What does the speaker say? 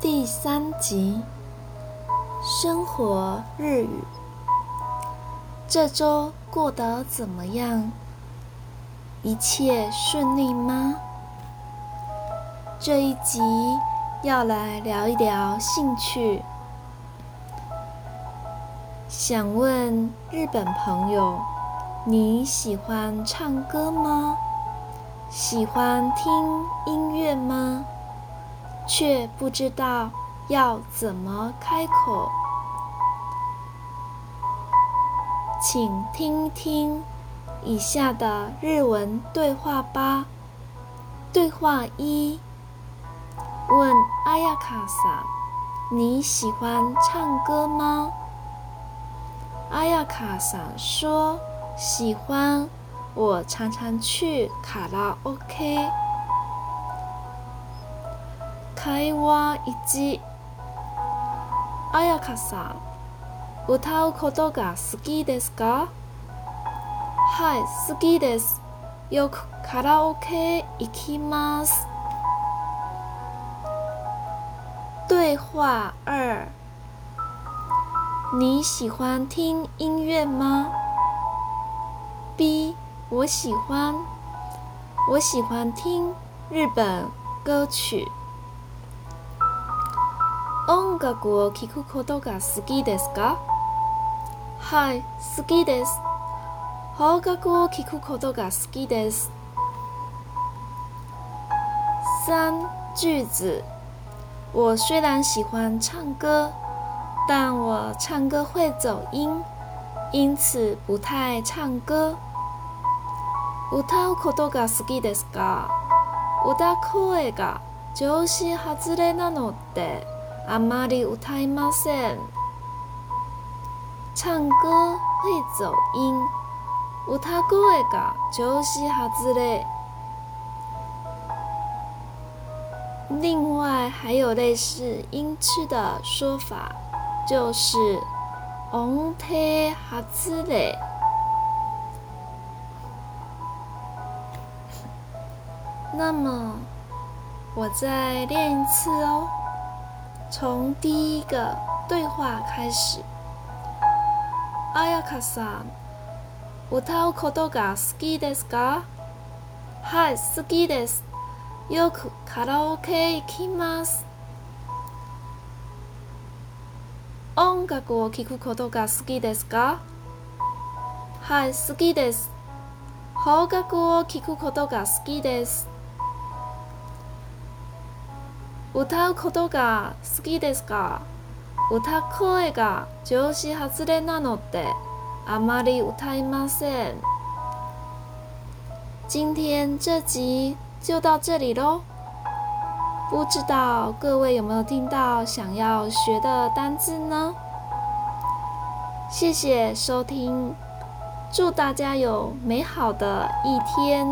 第三集，生活日语。这周过得怎么样？一切顺利吗？这一集要来聊一聊兴趣。想问日本朋友，你喜欢唱歌吗？喜欢听音乐吗？却不知道要怎么开口，请听听以下的日文对话吧。对话一：问阿亚卡萨，你喜欢唱歌吗？阿亚卡萨说：“喜欢，我常常去卡拉 OK。”会話1あやかさん歌うことが好きですか？はい好きです。よくカラオケ行きます。对话二。你喜欢听音乐吗？B 我喜欢，我喜欢听日本歌曲。音楽を聴くことが好きですか？はい、好きです。邦楽を聴くことが好きです。三句子，我虽然喜欢唱歌，但我唱歌会走音，因此不太唱歌。歌うことが好きですか？歌声が調子外れなので。あまり歌いません。唱歌会走音，歌声が調子外れ。另外还有类似音痴的说法，就是音程外れ。那么，我再练一次哦。 从第一个对话开始。あやかさん、歌うことが好きですか？はい、好きです。よくカラオケ行きます。音楽を聴くことが好きですか？はい、好きです。邦楽を聴くことが好きです。 歌うことが好きですか歌声が調子外れなのであまり歌いません。今天这集就到这里喽。不知道各位有没有听到想要学的单字呢？谢谢收听，祝大家有美好的一天。